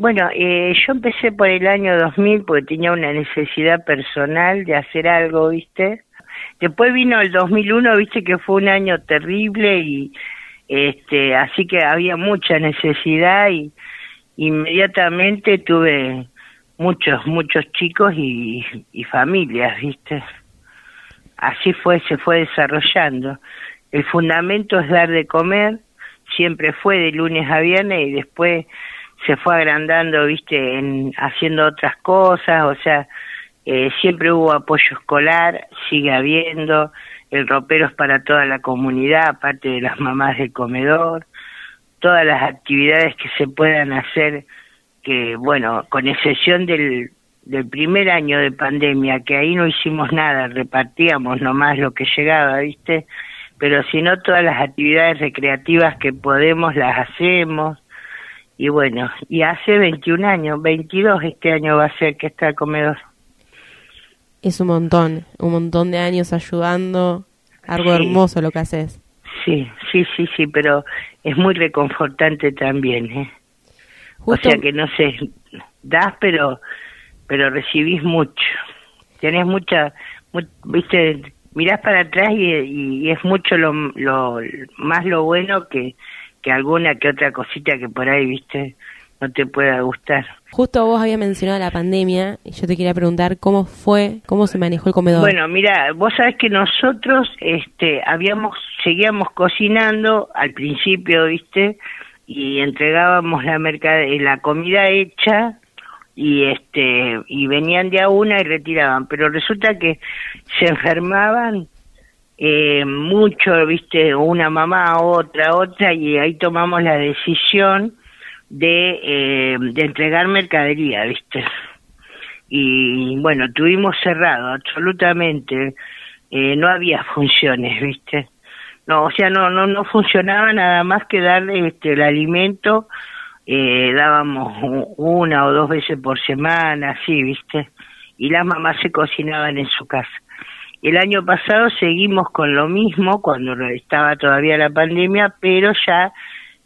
Bueno, eh, yo empecé por el año 2000 porque tenía una necesidad personal de hacer algo, ¿viste? Después vino el 2001, ¿viste? Que fue un año terrible y este, así que había mucha necesidad y inmediatamente tuve muchos, muchos chicos y, y familias, ¿viste? Así fue, se fue desarrollando. El fundamento es dar de comer, siempre fue de lunes a viernes y después se fue agrandando, viste, en haciendo otras cosas, o sea, eh, siempre hubo apoyo escolar, sigue habiendo, el ropero es para toda la comunidad, aparte de las mamás del comedor, todas las actividades que se puedan hacer, que bueno, con excepción del, del primer año de pandemia, que ahí no hicimos nada, repartíamos nomás lo que llegaba, viste, pero si no todas las actividades recreativas que podemos las hacemos, y bueno, y hace 21 años, 22 este año va a ser que está el comedor. Es un montón, un montón de años ayudando, algo hermoso lo que haces. Sí, sí, sí, sí, pero es muy reconfortante también, ¿eh? O sea que no sé, das, pero pero recibís mucho. Tenés mucha, viste, mirás para atrás y, y, es mucho lo, lo más lo bueno que que alguna que otra cosita que por ahí, viste, no te pueda gustar. Justo vos habías mencionado la pandemia y yo te quería preguntar cómo fue, cómo se manejó el comedor. Bueno, mira, vos sabés que nosotros este habíamos seguíamos cocinando al principio, ¿viste? Y entregábamos la la comida hecha y este y venían de a una y retiraban, pero resulta que se enfermaban eh, mucho, viste, una mamá, otra, otra, y ahí tomamos la decisión de, eh, de entregar mercadería, viste. Y bueno, tuvimos cerrado, absolutamente, eh, no había funciones, viste. No, o sea, no, no, no funcionaba nada más que darle este, el alimento, eh, dábamos una o dos veces por semana, así, viste. Y las mamás se cocinaban en su casa. El año pasado seguimos con lo mismo cuando estaba todavía la pandemia, pero ya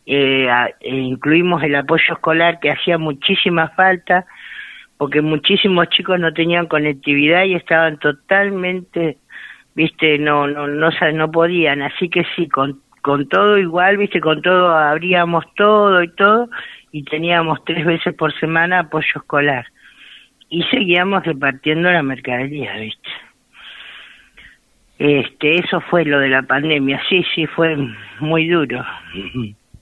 eh, eh, incluimos el apoyo escolar que hacía muchísima falta porque muchísimos chicos no tenían conectividad y estaban totalmente, viste, no no no no podían, así que sí, con con todo igual, viste, con todo abríamos todo y todo y teníamos tres veces por semana apoyo escolar y seguíamos repartiendo la mercadería, viste. Este, eso fue lo de la pandemia, sí, sí, fue muy duro.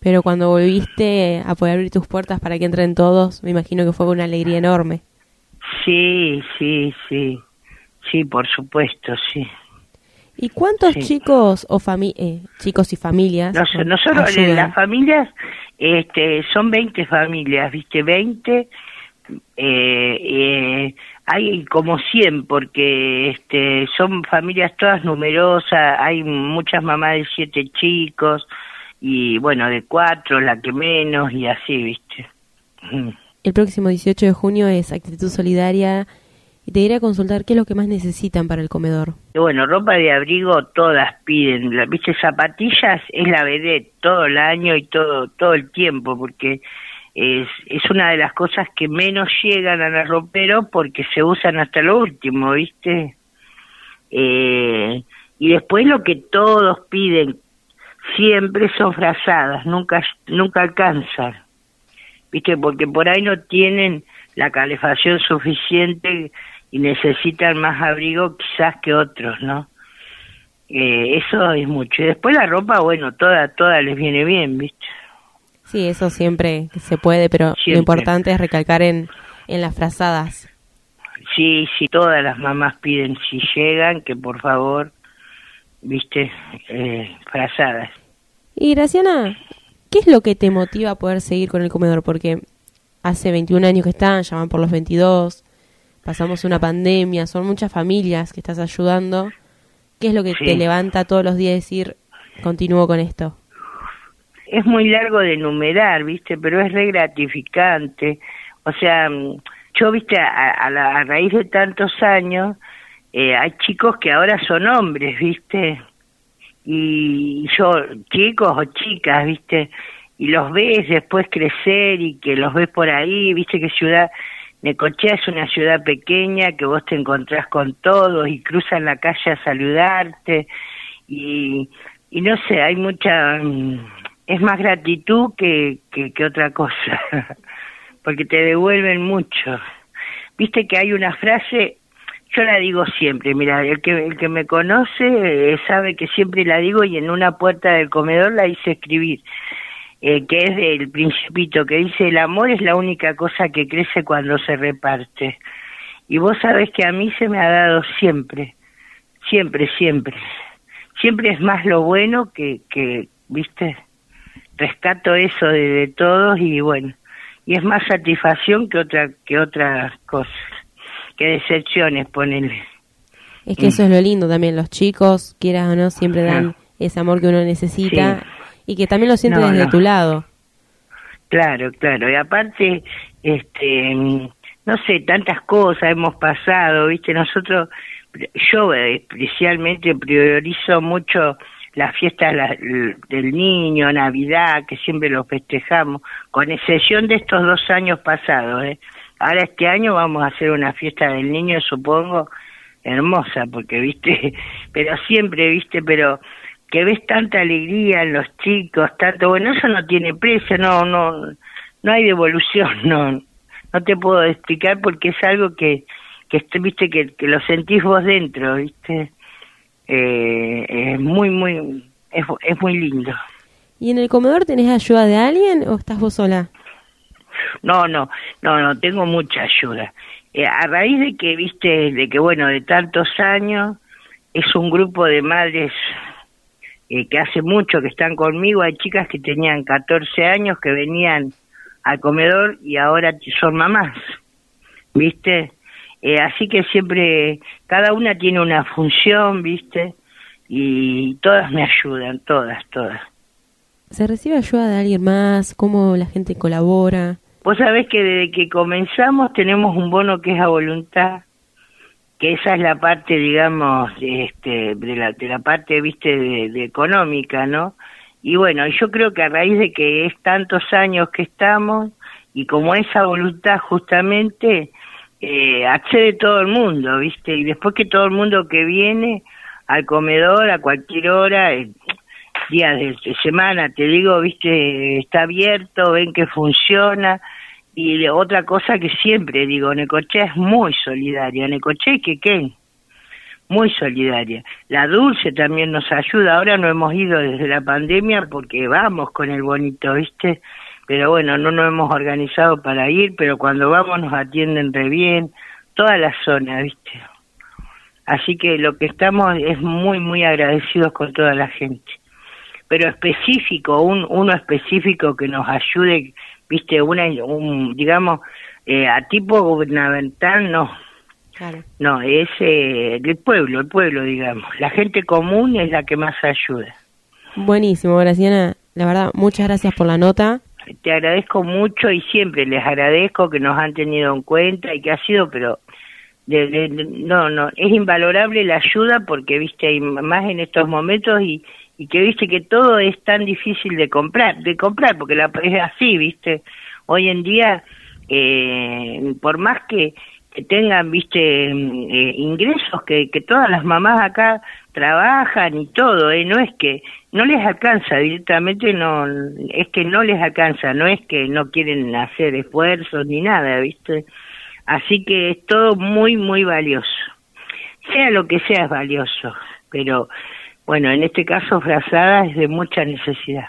Pero cuando volviste a poder abrir tus puertas para que entren todos, me imagino que fue una alegría enorme. Sí, sí, sí, sí, por supuesto, sí. ¿Y cuántos chicos o fami eh, chicos y familias? No, nosotros, las familias, este, son 20 familias, ¿viste? 20 eh, eh, hay como 100 porque este, son familias todas numerosas, hay muchas mamás de siete chicos y bueno, de cuatro, la que menos y así, ¿viste? El próximo 18 de junio es Actitud Solidaria y te iré a consultar qué es lo que más necesitan para el comedor. Bueno, ropa de abrigo todas piden, ¿viste? Zapatillas es la vedette todo el año y todo, todo el tiempo porque es, es una de las cosas que menos llegan a la ropero porque se usan hasta lo último, ¿viste? Eh, y después lo que todos piden siempre son frazadas, nunca, nunca alcanzan, ¿viste? Porque por ahí no tienen la calefacción suficiente y necesitan más abrigo quizás que otros, ¿no? Eh, eso es mucho. Y después la ropa, bueno, toda, toda les viene bien, ¿viste? Sí, eso siempre se puede, pero lo importante es recalcar en, en las frazadas. Sí, sí, todas las mamás piden si llegan que por favor, viste, eh, frazadas. Y Graciana, ¿qué es lo que te motiva a poder seguir con el comedor? Porque hace 21 años que están, ya van por los 22, pasamos una pandemia, son muchas familias que estás ayudando. ¿Qué es lo que te levanta todos los días decir, continúo con esto? Es muy largo de enumerar, ¿viste? Pero es re gratificante. O sea, mm, yo, ¿viste? A, la, a raíz de tantos años, eh, hay chicos que ahora son hombres, ¿viste? Y yo, chicos o chicas, ¿viste? y los ves después crecer y que los ves por ahí, viste que ciudad, Necochea es una ciudad pequeña que vos te encontrás con todos y cruzan la calle a saludarte y, y no sé, hay mucha, mm, es más gratitud que, que, que otra cosa, porque te devuelven mucho. Viste que hay una frase, yo la digo siempre, mira, el que, el que me conoce eh, sabe que siempre la digo y en una puerta del comedor la hice escribir, eh, que es del principito, que dice, el amor es la única cosa que crece cuando se reparte. Y vos sabés que a mí se me ha dado siempre, siempre, siempre. Siempre es más lo bueno que, que viste, rescato eso de, de todos y bueno, y es más satisfacción que otra que otras cosas, que decepciones, ponele. Es que eso es lo lindo también, los chicos, quieras o no, siempre dan ese amor que uno necesita y que también lo sientes desde tu lado. Claro, claro, y aparte, este, no sé, tantas cosas hemos pasado, viste, nosotros, yo especialmente priorizo mucho las fiestas del niño, Navidad, que siempre lo festejamos, con excepción de estos dos años pasados. ¿eh? Ahora este año vamos a hacer una fiesta del niño, supongo, hermosa, porque, viste, pero siempre, viste, pero que ves tanta alegría en los chicos, tanto, bueno, eso no tiene precio, no, no, no hay devolución, no, no te puedo explicar porque es algo que, que viste, que, que lo sentís vos dentro, viste eh, es muy, muy, es, es muy lindo. ¿Y en el comedor tenés ayuda de alguien o estás vos sola? No, no, no, no, tengo mucha ayuda. Eh, a raíz de que, viste, de que, bueno, de tantos años, es un grupo de madres eh, que hace mucho que están conmigo. Hay chicas que tenían 14 años que venían al comedor y ahora son mamás, ¿viste? Eh, así que siempre, cada una tiene una función, ¿viste? Y todas me ayudan, todas, todas. ¿Se recibe ayuda de alguien más? ¿Cómo la gente colabora? Vos sabés que desde que comenzamos tenemos un bono que es a voluntad, que esa es la parte, digamos, este, de la, de la parte, viste, de, económica, ¿no? Y bueno, yo creo que a raíz de que es tantos años que estamos, y como esa voluntad justamente, eh, accede todo el mundo, ¿viste? Y después que todo el mundo que viene al comedor a cualquier hora, eh, días de, semana, te digo, ¿viste? Está abierto, ven que funciona. Y otra cosa que siempre digo, Necochea es muy solidaria, Necochea y qué muy solidaria. La Dulce también nos ayuda, ahora no hemos ido desde la pandemia porque vamos con el bonito, ¿viste? pero bueno, no nos hemos organizado para ir, pero cuando vamos nos atienden re bien, toda la zona, ¿viste? Así que lo que estamos es muy, muy agradecidos con toda la gente. Pero específico, un, uno específico que nos ayude, ¿viste? Una, un, digamos, eh, a tipo gubernamental, no. No, es eh, el pueblo, el pueblo, digamos. La gente común es la que más ayuda. Buenísimo, Graciana. La verdad, muchas gracias por la nota te agradezco mucho y siempre les agradezco que nos han tenido en cuenta y que ha sido, pero de, no, no, es invalorable la ayuda porque, viste, hay más en estos momentos y, y que, viste, que todo es tan difícil de comprar, de comprar, porque la, es así, viste. Hoy en día, eh, por más que, tengan, viste, eh, ingresos, que, que todas las mamás acá trabajan y todo, ¿eh? no es que no les alcanza directamente, no es que no les alcanza, no es que no quieren hacer esfuerzos ni nada, ¿viste? Así que es todo muy, muy valioso. Sea lo que sea es valioso, pero bueno, en este caso frazada es de mucha necesidad.